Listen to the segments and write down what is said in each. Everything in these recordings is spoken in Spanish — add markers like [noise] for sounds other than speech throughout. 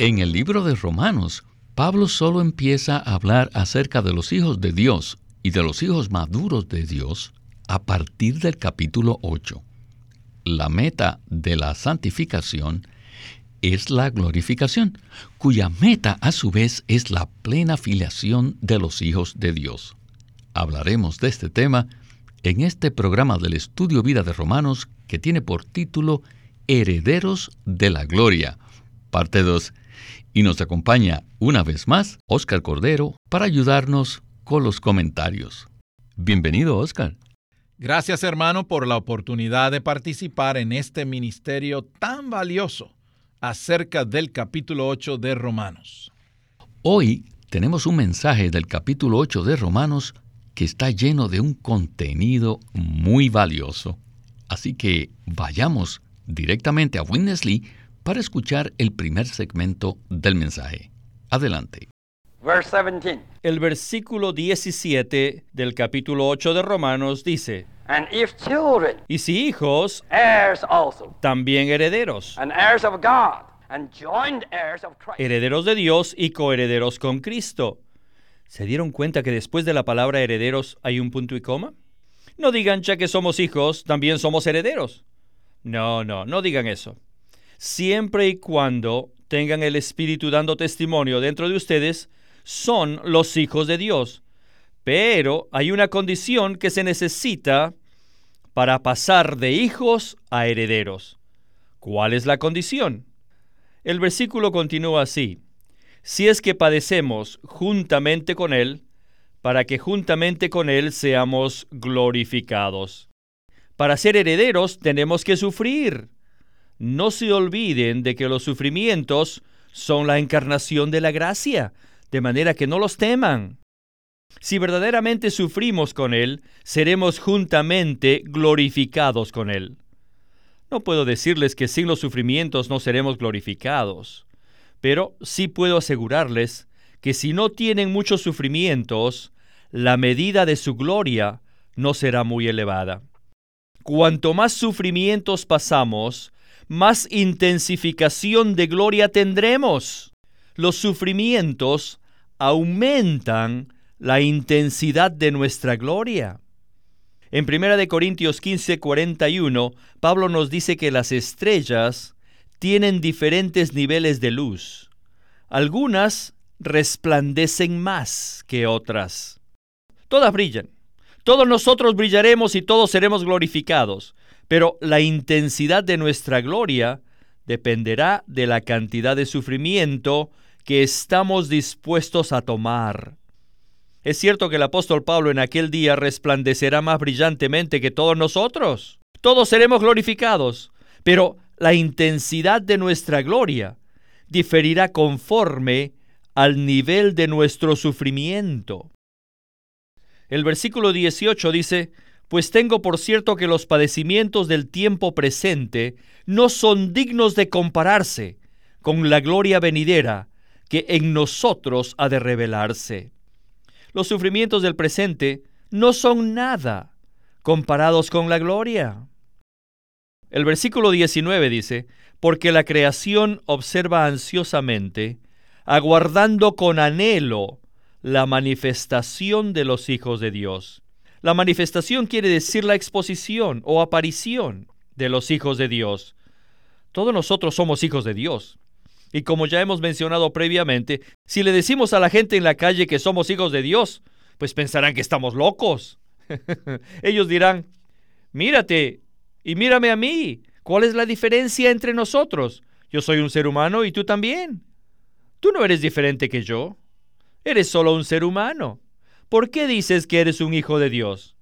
En el libro de Romanos, Pablo solo empieza a hablar acerca de los hijos de Dios y de los hijos maduros de Dios a partir del capítulo 8. La meta de la santificación es la glorificación, cuya meta a su vez es la plena filiación de los hijos de Dios. Hablaremos de este tema en este programa del Estudio Vida de Romanos que tiene por título Herederos de la Gloria, parte 2 y nos acompaña una vez más Oscar Cordero para ayudarnos con los comentarios. Bienvenido, Oscar. Gracias, hermano, por la oportunidad de participar en este ministerio tan valioso acerca del capítulo 8 de Romanos. Hoy tenemos un mensaje del capítulo 8 de Romanos que está lleno de un contenido muy valioso. Así que vayamos directamente a Witness para escuchar el primer segmento del mensaje. Adelante. El versículo 17 del capítulo 8 de Romanos dice, y si hijos, también herederos, herederos de Dios y coherederos con Cristo. ¿Se dieron cuenta que después de la palabra herederos hay un punto y coma? No digan ya que somos hijos, también somos herederos. No, no, no digan eso siempre y cuando tengan el Espíritu dando testimonio dentro de ustedes, son los hijos de Dios. Pero hay una condición que se necesita para pasar de hijos a herederos. ¿Cuál es la condición? El versículo continúa así. Si es que padecemos juntamente con Él, para que juntamente con Él seamos glorificados. Para ser herederos tenemos que sufrir no se olviden de que los sufrimientos son la encarnación de la gracia, de manera que no los teman. Si verdaderamente sufrimos con Él, seremos juntamente glorificados con Él. No puedo decirles que sin los sufrimientos no seremos glorificados, pero sí puedo asegurarles que si no tienen muchos sufrimientos, la medida de su gloria no será muy elevada. Cuanto más sufrimientos pasamos, más intensificación de gloria tendremos. Los sufrimientos aumentan la intensidad de nuestra gloria. En 1 Corintios 15, 41, Pablo nos dice que las estrellas tienen diferentes niveles de luz. Algunas resplandecen más que otras. Todas brillan. Todos nosotros brillaremos y todos seremos glorificados. Pero la intensidad de nuestra gloria dependerá de la cantidad de sufrimiento que estamos dispuestos a tomar. Es cierto que el apóstol Pablo en aquel día resplandecerá más brillantemente que todos nosotros. Todos seremos glorificados, pero la intensidad de nuestra gloria diferirá conforme al nivel de nuestro sufrimiento. El versículo 18 dice, pues tengo por cierto que los padecimientos del tiempo presente no son dignos de compararse con la gloria venidera que en nosotros ha de revelarse. Los sufrimientos del presente no son nada comparados con la gloria. El versículo 19 dice, porque la creación observa ansiosamente, aguardando con anhelo la manifestación de los hijos de Dios. La manifestación quiere decir la exposición o aparición de los hijos de Dios. Todos nosotros somos hijos de Dios. Y como ya hemos mencionado previamente, si le decimos a la gente en la calle que somos hijos de Dios, pues pensarán que estamos locos. [laughs] Ellos dirán, mírate y mírame a mí. ¿Cuál es la diferencia entre nosotros? Yo soy un ser humano y tú también. Tú no eres diferente que yo. Eres solo un ser humano. ¿Por qué dices que eres un hijo de Dios?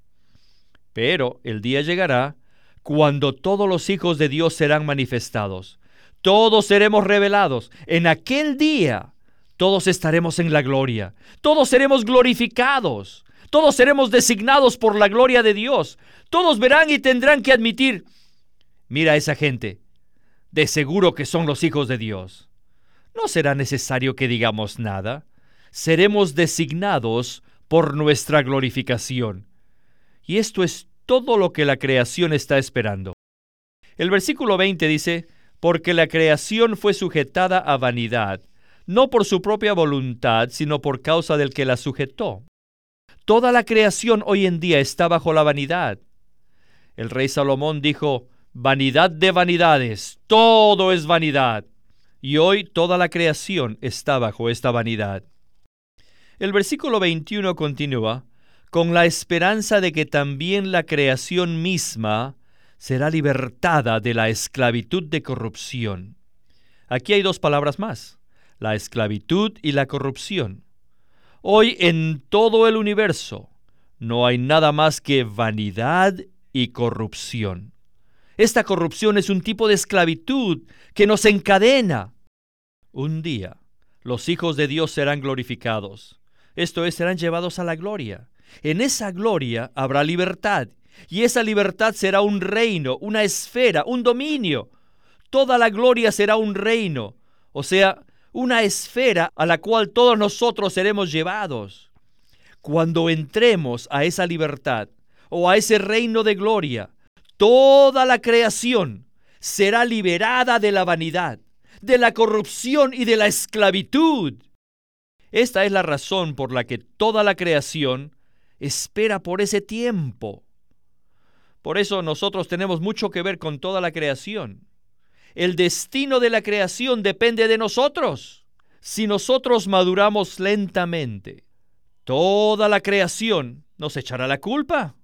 Pero el día llegará cuando todos los hijos de Dios serán manifestados. todos seremos revelados. En aquel día, todos estaremos en la gloria. Todos seremos glorificados. Todos seremos designados por la gloria de Dios. Todos verán y tendrán que admitir, mira a esa gente, de seguro que son los hijos de Dios. No será necesario que digamos nada. Seremos designados por nuestra glorificación. Y esto es todo lo que la creación está esperando. El versículo 20 dice, porque la creación fue sujetada a vanidad, no por su propia voluntad, sino por causa del que la sujetó. Toda la creación hoy en día está bajo la vanidad. El rey Salomón dijo, vanidad de vanidades, todo es vanidad. Y hoy toda la creación está bajo esta vanidad. El versículo 21 continúa, con la esperanza de que también la creación misma será libertada de la esclavitud de corrupción. Aquí hay dos palabras más, la esclavitud y la corrupción. Hoy en todo el universo no hay nada más que vanidad y corrupción. Esta corrupción es un tipo de esclavitud que nos encadena. Un día los hijos de Dios serán glorificados, esto es, serán llevados a la gloria. En esa gloria habrá libertad y esa libertad será un reino, una esfera, un dominio. Toda la gloria será un reino, o sea, una esfera a la cual todos nosotros seremos llevados. Cuando entremos a esa libertad o a ese reino de gloria, toda la creación será liberada de la vanidad, de la corrupción y de la esclavitud. Esta es la razón por la que toda la creación espera por ese tiempo. Por eso nosotros tenemos mucho que ver con toda la creación. El destino de la creación depende de nosotros. Si nosotros maduramos lentamente, toda la creación nos echará la culpa.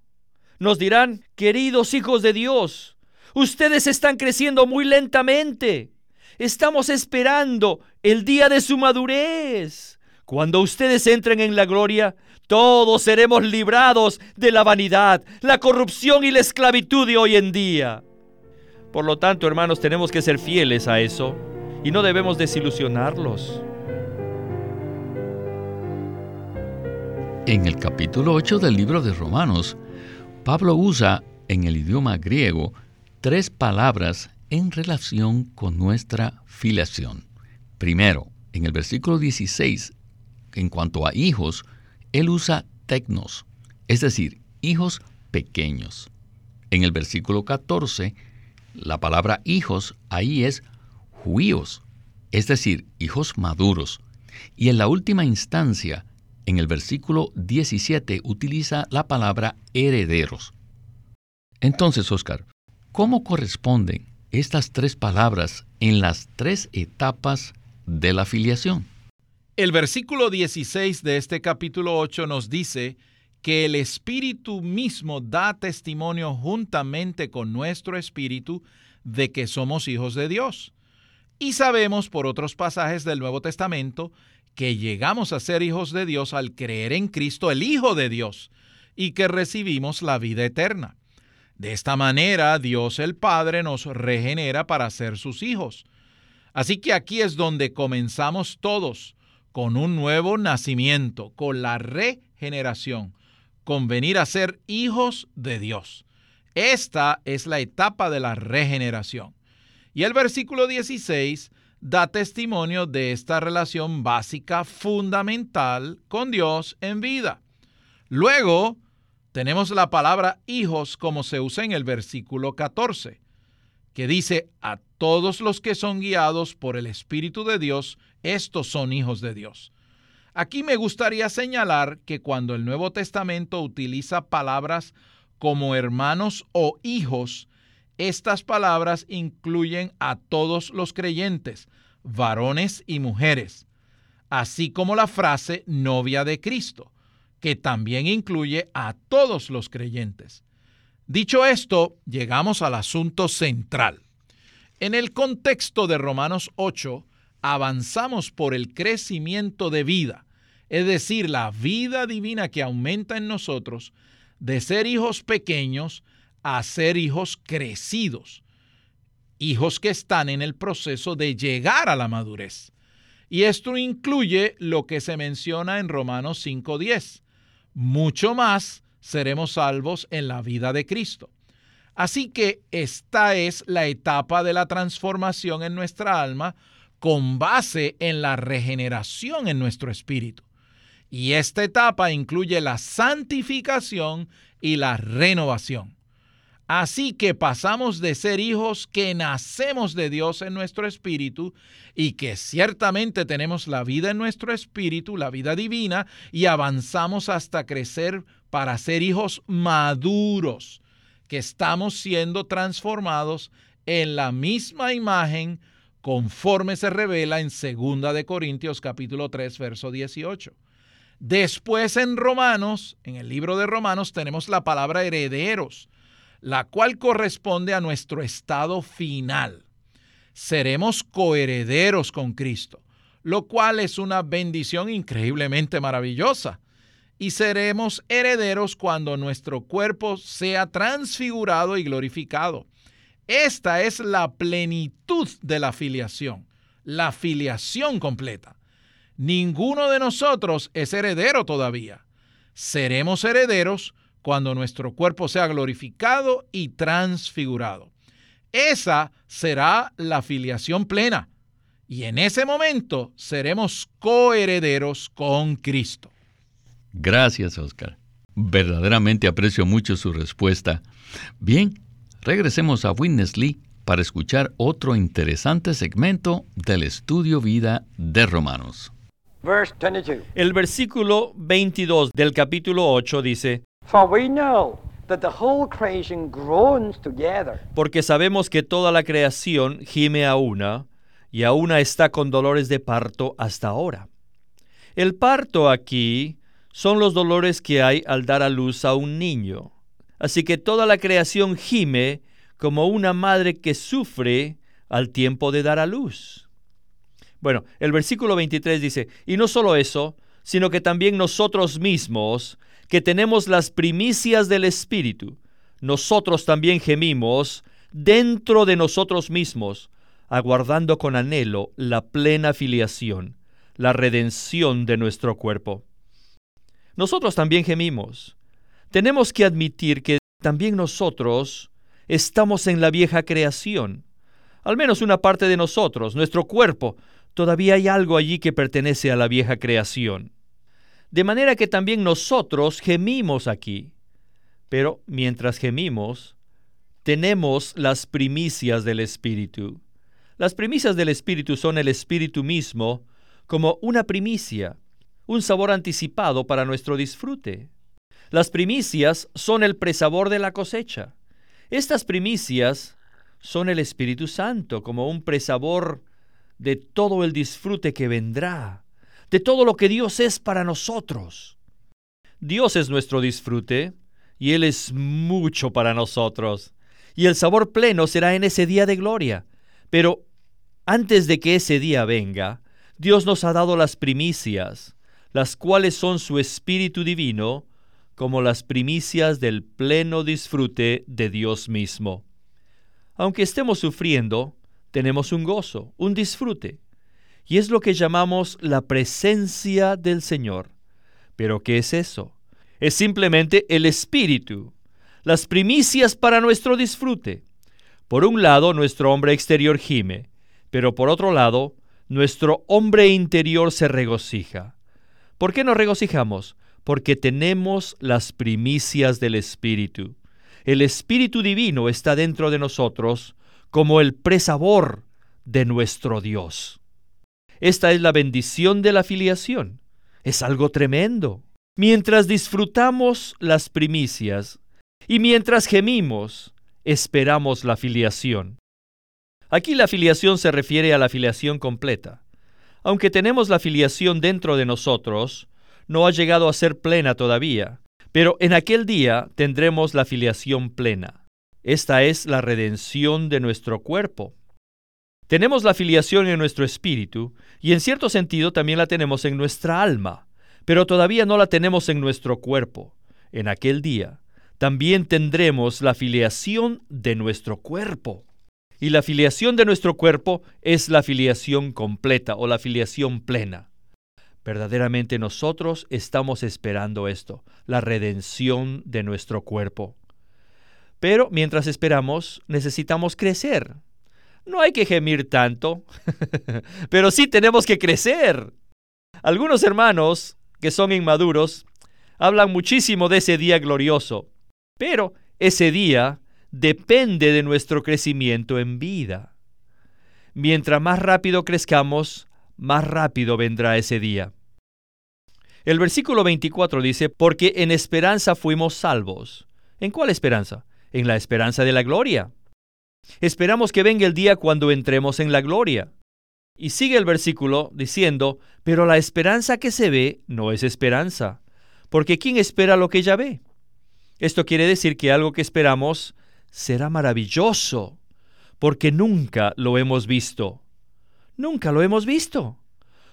Nos dirán, queridos hijos de Dios, ustedes están creciendo muy lentamente. Estamos esperando el día de su madurez. Cuando ustedes entren en la gloria, todos seremos librados de la vanidad, la corrupción y la esclavitud de hoy en día. Por lo tanto, hermanos, tenemos que ser fieles a eso y no debemos desilusionarlos. En el capítulo 8 del libro de Romanos, Pablo usa en el idioma griego tres palabras en relación con nuestra filiación. Primero, en el versículo 16, en cuanto a hijos, él usa tecnos, es decir, hijos pequeños. En el versículo 14, la palabra hijos ahí es juíos, es decir, hijos maduros. Y en la última instancia, en el versículo 17, utiliza la palabra herederos. Entonces, Oscar, ¿cómo corresponden estas tres palabras en las tres etapas de la filiación? El versículo 16 de este capítulo 8 nos dice que el Espíritu mismo da testimonio juntamente con nuestro Espíritu de que somos hijos de Dios. Y sabemos por otros pasajes del Nuevo Testamento que llegamos a ser hijos de Dios al creer en Cristo, el Hijo de Dios, y que recibimos la vida eterna. De esta manera, Dios el Padre nos regenera para ser sus hijos. Así que aquí es donde comenzamos todos con un nuevo nacimiento, con la regeneración, con venir a ser hijos de Dios. Esta es la etapa de la regeneración. Y el versículo 16 da testimonio de esta relación básica fundamental con Dios en vida. Luego tenemos la palabra hijos como se usa en el versículo 14, que dice a todos los que son guiados por el Espíritu de Dios, estos son hijos de Dios. Aquí me gustaría señalar que cuando el Nuevo Testamento utiliza palabras como hermanos o hijos, estas palabras incluyen a todos los creyentes, varones y mujeres, así como la frase novia de Cristo, que también incluye a todos los creyentes. Dicho esto, llegamos al asunto central. En el contexto de Romanos 8, avanzamos por el crecimiento de vida, es decir, la vida divina que aumenta en nosotros, de ser hijos pequeños a ser hijos crecidos. hijos que están en el proceso de llegar a la madurez. Y esto incluye lo que se menciona en Romanos 5.10. Mucho más seremos salvos en la vida de Cristo. Así que esta es la etapa de la transformación en nuestra alma con base en la regeneración en nuestro espíritu. Y esta etapa incluye la santificación y la renovación. Así que pasamos de ser hijos que nacemos de Dios en nuestro espíritu y que ciertamente tenemos la vida en nuestro espíritu, la vida divina, y avanzamos hasta crecer para ser hijos maduros, que estamos siendo transformados en la misma imagen conforme se revela en 2 de Corintios capítulo 3 verso 18. Después en Romanos, en el libro de Romanos tenemos la palabra herederos la cual corresponde a nuestro estado final. Seremos coherederos con Cristo, lo cual es una bendición increíblemente maravillosa. Y seremos herederos cuando nuestro cuerpo sea transfigurado y glorificado. Esta es la plenitud de la filiación, la filiación completa. Ninguno de nosotros es heredero todavía. Seremos herederos cuando nuestro cuerpo sea glorificado y transfigurado. Esa será la filiación plena. Y en ese momento seremos coherederos con Cristo. Gracias, Oscar. Verdaderamente aprecio mucho su respuesta. Bien, regresemos a Witness Lee para escuchar otro interesante segmento del estudio vida de Romanos. El versículo 22 del capítulo 8 dice, porque sabemos que toda la creación gime a una, y a una está con dolores de parto hasta ahora. El parto aquí son los dolores que hay al dar a luz a un niño. Así que toda la creación gime como una madre que sufre al tiempo de dar a luz. Bueno, el versículo 23 dice, y no solo eso, sino que también nosotros mismos, que tenemos las primicias del Espíritu, nosotros también gemimos dentro de nosotros mismos, aguardando con anhelo la plena filiación, la redención de nuestro cuerpo. Nosotros también gemimos. Tenemos que admitir que también nosotros estamos en la vieja creación. Al menos una parte de nosotros, nuestro cuerpo, todavía hay algo allí que pertenece a la vieja creación de manera que también nosotros gemimos aquí. Pero mientras gemimos, tenemos las primicias del Espíritu. Las primicias del Espíritu son el Espíritu mismo como una primicia, un sabor anticipado para nuestro disfrute. Las primicias son el presabor de la cosecha. Estas primicias son el Espíritu Santo como un presabor de todo el disfrute que vendrá de todo lo que Dios es para nosotros. Dios es nuestro disfrute y Él es mucho para nosotros. Y el sabor pleno será en ese día de gloria. Pero antes de que ese día venga, Dios nos ha dado las primicias, las cuales son su Espíritu Divino, como las primicias del pleno disfrute de Dios mismo. Aunque estemos sufriendo, tenemos un gozo, un disfrute. Y es lo que llamamos la presencia del Señor. ¿Pero qué es eso? Es simplemente el Espíritu, las primicias para nuestro disfrute. Por un lado, nuestro hombre exterior gime, pero por otro lado, nuestro hombre interior se regocija. ¿Por qué nos regocijamos? Porque tenemos las primicias del Espíritu. El Espíritu Divino está dentro de nosotros como el presabor de nuestro Dios. Esta es la bendición de la filiación. Es algo tremendo. Mientras disfrutamos las primicias y mientras gemimos, esperamos la filiación. Aquí la filiación se refiere a la filiación completa. Aunque tenemos la filiación dentro de nosotros, no ha llegado a ser plena todavía, pero en aquel día tendremos la filiación plena. Esta es la redención de nuestro cuerpo. Tenemos la filiación en nuestro espíritu y en cierto sentido también la tenemos en nuestra alma, pero todavía no la tenemos en nuestro cuerpo. En aquel día también tendremos la filiación de nuestro cuerpo. Y la filiación de nuestro cuerpo es la filiación completa o la filiación plena. Verdaderamente nosotros estamos esperando esto, la redención de nuestro cuerpo. Pero mientras esperamos, necesitamos crecer. No hay que gemir tanto, [laughs] pero sí tenemos que crecer. Algunos hermanos que son inmaduros hablan muchísimo de ese día glorioso, pero ese día depende de nuestro crecimiento en vida. Mientras más rápido crezcamos, más rápido vendrá ese día. El versículo 24 dice, porque en esperanza fuimos salvos. ¿En cuál esperanza? En la esperanza de la gloria. Esperamos que venga el día cuando entremos en la gloria. Y sigue el versículo diciendo, pero la esperanza que se ve no es esperanza, porque ¿quién espera lo que ya ve? Esto quiere decir que algo que esperamos será maravilloso, porque nunca lo hemos visto. Nunca lo hemos visto.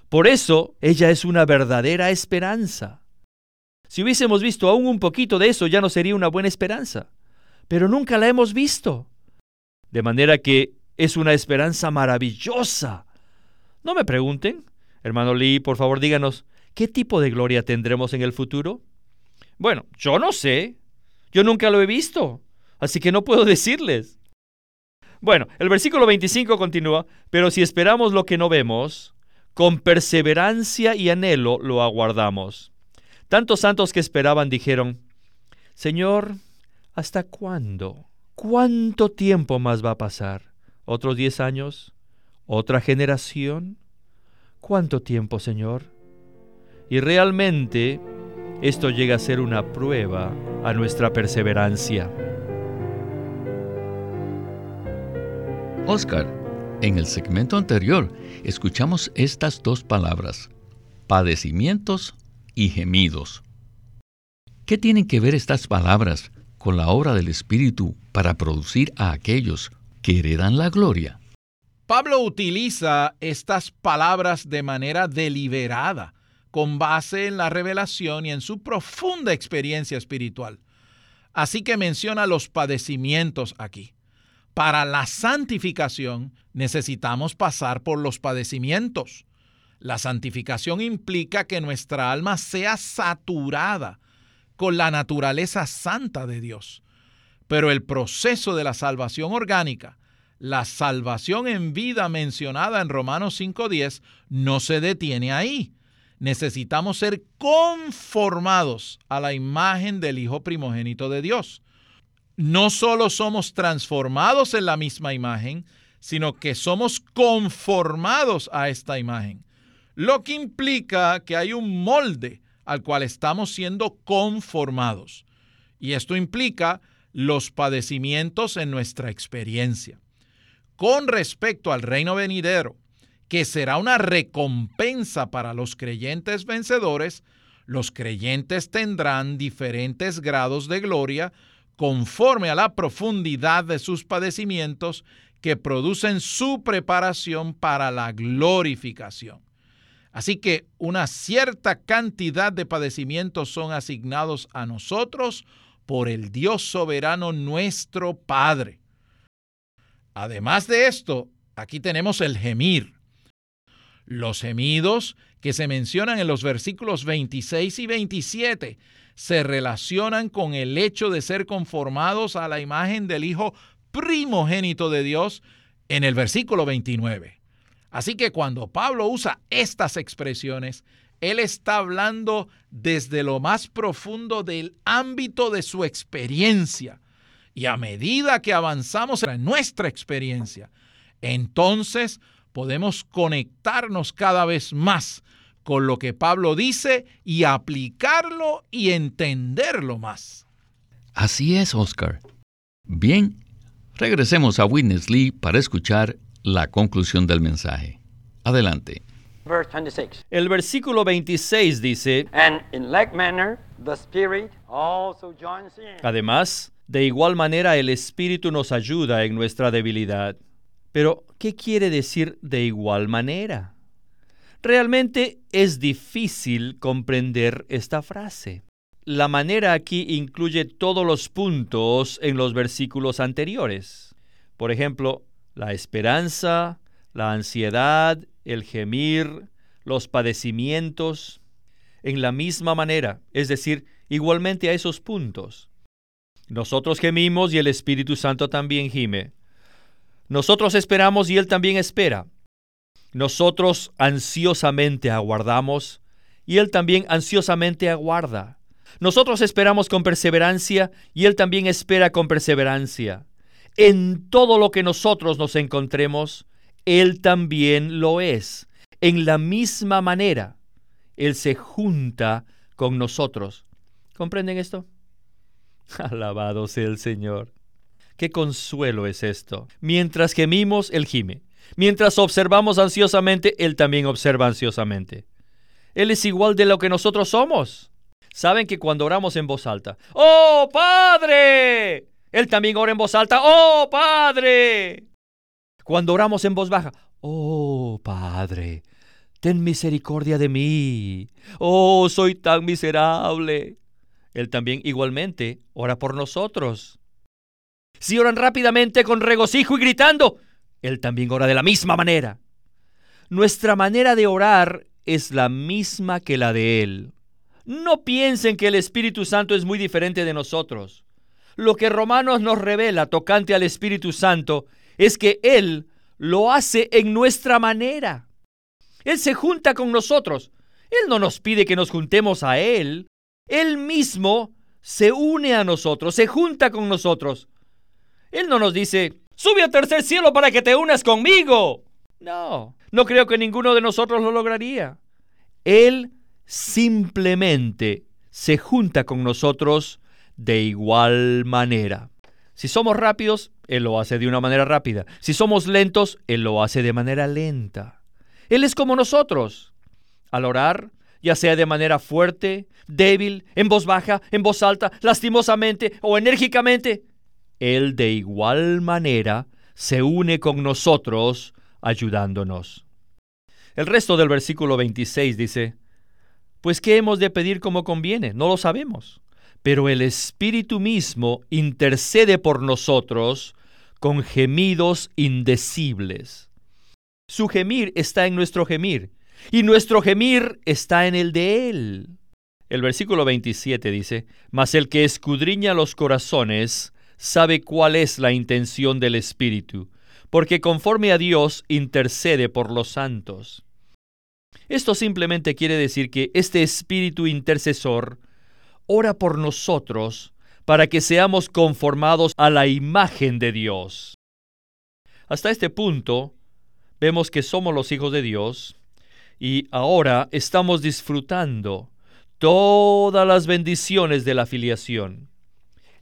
Por eso ella es una verdadera esperanza. Si hubiésemos visto aún un poquito de eso, ya no sería una buena esperanza. Pero nunca la hemos visto. De manera que es una esperanza maravillosa. No me pregunten. Hermano Lee, por favor díganos, ¿qué tipo de gloria tendremos en el futuro? Bueno, yo no sé. Yo nunca lo he visto. Así que no puedo [laughs] decirles. Bueno, el versículo 25 continúa, pero si esperamos lo que no vemos, con perseverancia y anhelo lo aguardamos. Tantos santos que esperaban dijeron, Señor, ¿hasta cuándo? ¿Cuánto tiempo más va a pasar? ¿Otros diez años? ¿Otra generación? ¿Cuánto tiempo, Señor? Y realmente esto llega a ser una prueba a nuestra perseverancia. Oscar, en el segmento anterior escuchamos estas dos palabras, padecimientos y gemidos. ¿Qué tienen que ver estas palabras con la obra del Espíritu para producir a aquellos que heredan la gloria? Pablo utiliza estas palabras de manera deliberada, con base en la revelación y en su profunda experiencia espiritual. Así que menciona los padecimientos aquí. Para la santificación necesitamos pasar por los padecimientos. La santificación implica que nuestra alma sea saturada con la naturaleza santa de Dios. Pero el proceso de la salvación orgánica, la salvación en vida mencionada en Romanos 5.10, no se detiene ahí. Necesitamos ser conformados a la imagen del Hijo primogénito de Dios. No solo somos transformados en la misma imagen, sino que somos conformados a esta imagen, lo que implica que hay un molde al cual estamos siendo conformados. Y esto implica los padecimientos en nuestra experiencia. Con respecto al reino venidero, que será una recompensa para los creyentes vencedores, los creyentes tendrán diferentes grados de gloria conforme a la profundidad de sus padecimientos que producen su preparación para la glorificación. Así que una cierta cantidad de padecimientos son asignados a nosotros por el Dios soberano nuestro Padre. Además de esto, aquí tenemos el gemir. Los gemidos que se mencionan en los versículos 26 y 27 se relacionan con el hecho de ser conformados a la imagen del Hijo primogénito de Dios en el versículo 29. Así que cuando Pablo usa estas expresiones, él está hablando desde lo más profundo del ámbito de su experiencia. Y a medida que avanzamos en nuestra experiencia, entonces podemos conectarnos cada vez más con lo que Pablo dice y aplicarlo y entenderlo más. Así es, Oscar. Bien, regresemos a Witness Lee para escuchar la conclusión del mensaje. Adelante. El versículo 26 dice, Además, de igual manera el Espíritu nos ayuda en nuestra debilidad. Pero, ¿qué quiere decir de igual manera? Realmente es difícil comprender esta frase. La manera aquí incluye todos los puntos en los versículos anteriores. Por ejemplo, La esperanza, la ansiedad, el gemir, los padecimientos, en la misma manera, es decir, igualmente a esos puntos. Nosotros gemimos y el Espíritu Santo también gime. Nosotros esperamos y Él también espera. Nosotros ansiosamente aguardamos y Él también ansiosamente aguarda. Nosotros esperamos con perseverancia y Él también espera con perseverancia. En todo lo que nosotros nos encontremos, Él también lo es. En la misma manera, Él se junta con nosotros. ¿Comprenden esto? [laughs] Alabado sea el Señor. Qué consuelo es esto. Mientras gemimos, Él gime. Mientras observamos ansiosamente, Él también observa ansiosamente. Él es igual de lo que nosotros somos. Saben que cuando oramos en voz alta, ¡Oh Padre! Él también ora en voz alta, ¡Oh Padre! Cuando oramos en voz baja, ¡Oh Padre! Ten misericordia de mí. ¡Oh, soy tan miserable! Él también igualmente ora por nosotros. Si oran rápidamente con regocijo y gritando, Él también ora de la misma manera. Nuestra manera de orar es la misma que la de Él. No piensen que el Espíritu Santo es muy diferente de nosotros. Lo que Romanos nos revela tocante al Espíritu Santo es que Él lo hace en nuestra manera. Él se junta con nosotros. Él no nos pide que nos juntemos a Él. Él mismo se une a nosotros, se junta con nosotros. Él no nos dice, sube al tercer cielo para que te unas conmigo. No, no creo que ninguno de nosotros lo lograría. Él simplemente se junta con nosotros de igual manera. Si somos rápidos, Él lo hace de una manera rápida. Si somos lentos, Él lo hace de manera lenta. Él es como nosotros. Al orar, ya sea de manera fuerte, débil, en voz baja, en voz alta, lastimosamente o enérgicamente, Él de igual manera se une con nosotros ayudándonos. El resto del versículo 26 dice, Pues ¿qué hemos de pedir como conviene? No lo sabemos. Pero el Espíritu mismo intercede por nosotros con gemidos indecibles. Su gemir está en nuestro gemir, y nuestro gemir está en el de Él. El versículo 27 dice, Mas el que escudriña los corazones sabe cuál es la intención del Espíritu, porque conforme a Dios intercede por los santos. Esto simplemente quiere decir que este Espíritu intercesor ora por nosotros para que seamos conformados a la imagen de Dios. Hasta este punto, vemos que somos los hijos de Dios y ahora estamos disfrutando todas las bendiciones de la filiación.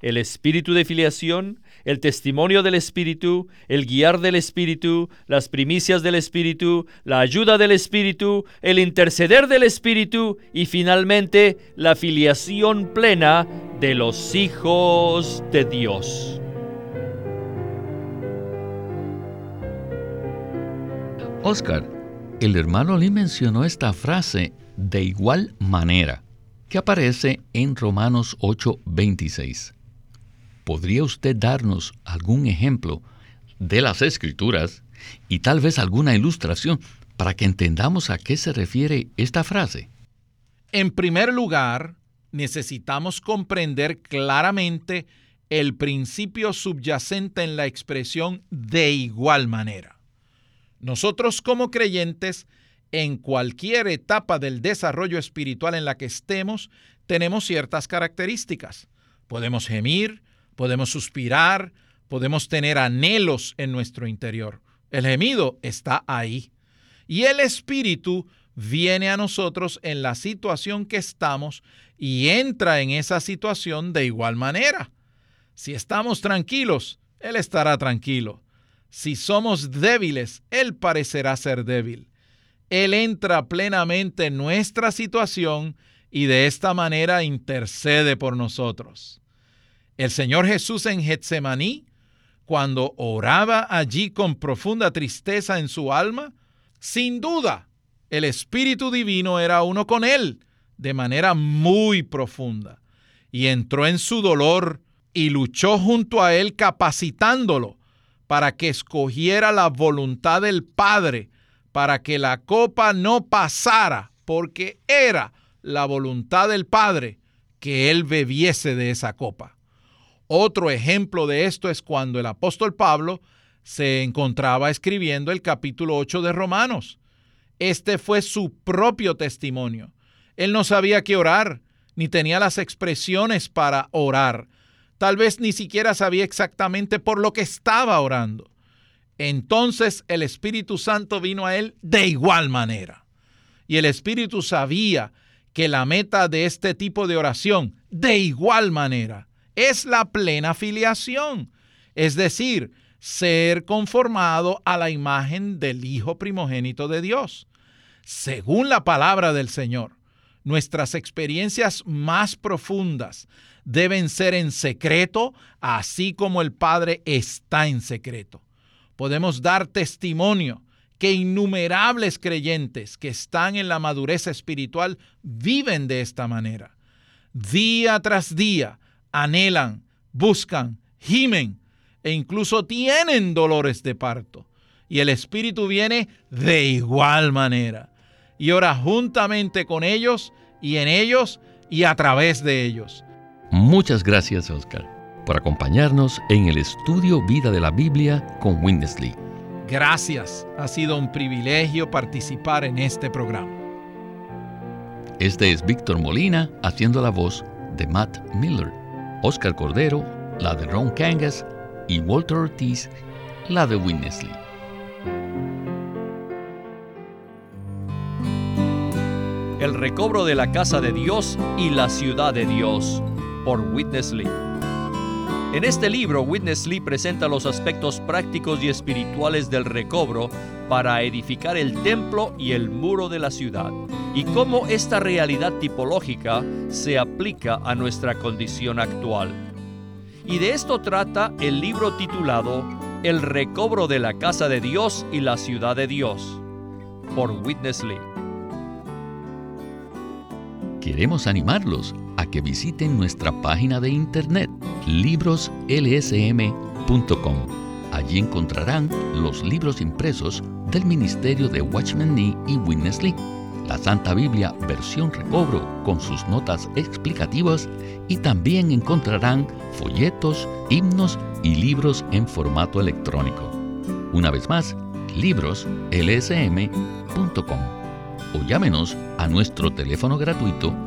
El espíritu de filiación el testimonio del Espíritu, el guiar del Espíritu, las primicias del Espíritu, la ayuda del Espíritu, el interceder del Espíritu y finalmente la filiación plena de los hijos de Dios. Oscar, el hermano Lee mencionó esta frase de igual manera que aparece en Romanos 8:26. ¿Podría usted darnos algún ejemplo de las escrituras y tal vez alguna ilustración para que entendamos a qué se refiere esta frase? En primer lugar, necesitamos comprender claramente el principio subyacente en la expresión de igual manera. Nosotros como creyentes, en cualquier etapa del desarrollo espiritual en la que estemos, tenemos ciertas características. Podemos gemir, podemos suspirar, podemos tener anhelos en nuestro interior. El gemido está ahí. Y el Espíritu viene a nosotros en la situación que estamos y entra en esa situación de igual manera. Si estamos tranquilos, Él estará tranquilo. Si somos débiles, Él parecerá ser débil. Él entra plenamente en nuestra situación y de esta manera intercede por nosotros. El Señor Jesús en Getsemaní, cuando oraba allí con profunda tristeza en su alma, sin duda el Espíritu Divino era uno con él de manera muy profunda y entró en su dolor y luchó junto a él capacitándolo para que escogiera la voluntad del Padre, para que la copa no pasara, porque era la voluntad del Padre que él bebiese de esa copa. Otro ejemplo de esto es cuando el apóstol Pablo se encontraba escribiendo el capítulo 8 de Romanos. Este fue su propio testimonio. Él no sabía qué orar, ni tenía las expresiones para orar. Tal vez ni siquiera sabía exactamente por lo que estaba orando. Entonces el Espíritu Santo vino a él de igual manera. Y el Espíritu sabía que la meta de este tipo de oración, de igual manera, es la plena filiación, es decir, ser conformado a la imagen del Hijo primogénito de Dios. Según la palabra del Señor, nuestras experiencias más profundas deben ser en secreto, así como el Padre está en secreto. Podemos dar testimonio que innumerables creyentes que están en la madurez espiritual viven de esta manera. Día tras día anhelan, buscan, gimen e incluso tienen dolores de parto. Y el Espíritu viene de igual manera y ora juntamente con ellos y en ellos y a través de ellos. Muchas gracias, Oscar, por acompañarnos en el estudio Vida de la Biblia con Winnesley. Gracias, ha sido un privilegio participar en este programa. Este es Víctor Molina haciendo la voz de Matt Miller, Oscar Cordero, la de Ron Kangas y Walter Ortiz, la de Winnesley. El recobro de la casa de Dios y la ciudad de Dios por Witness Lee. En este libro, Witness Lee presenta los aspectos prácticos y espirituales del recobro para edificar el templo y el muro de la ciudad, y cómo esta realidad tipológica se aplica a nuestra condición actual. Y de esto trata el libro titulado El recobro de la casa de Dios y la ciudad de Dios, por Witness Lee. Queremos animarlos que visiten nuestra página de internet libroslsm.com. Allí encontrarán los libros impresos del Ministerio de Watchman Nee y Witness Lee, la Santa Biblia versión recobro con sus notas explicativas y también encontrarán folletos, himnos y libros en formato electrónico. Una vez más, libroslsm.com o llámenos a nuestro teléfono gratuito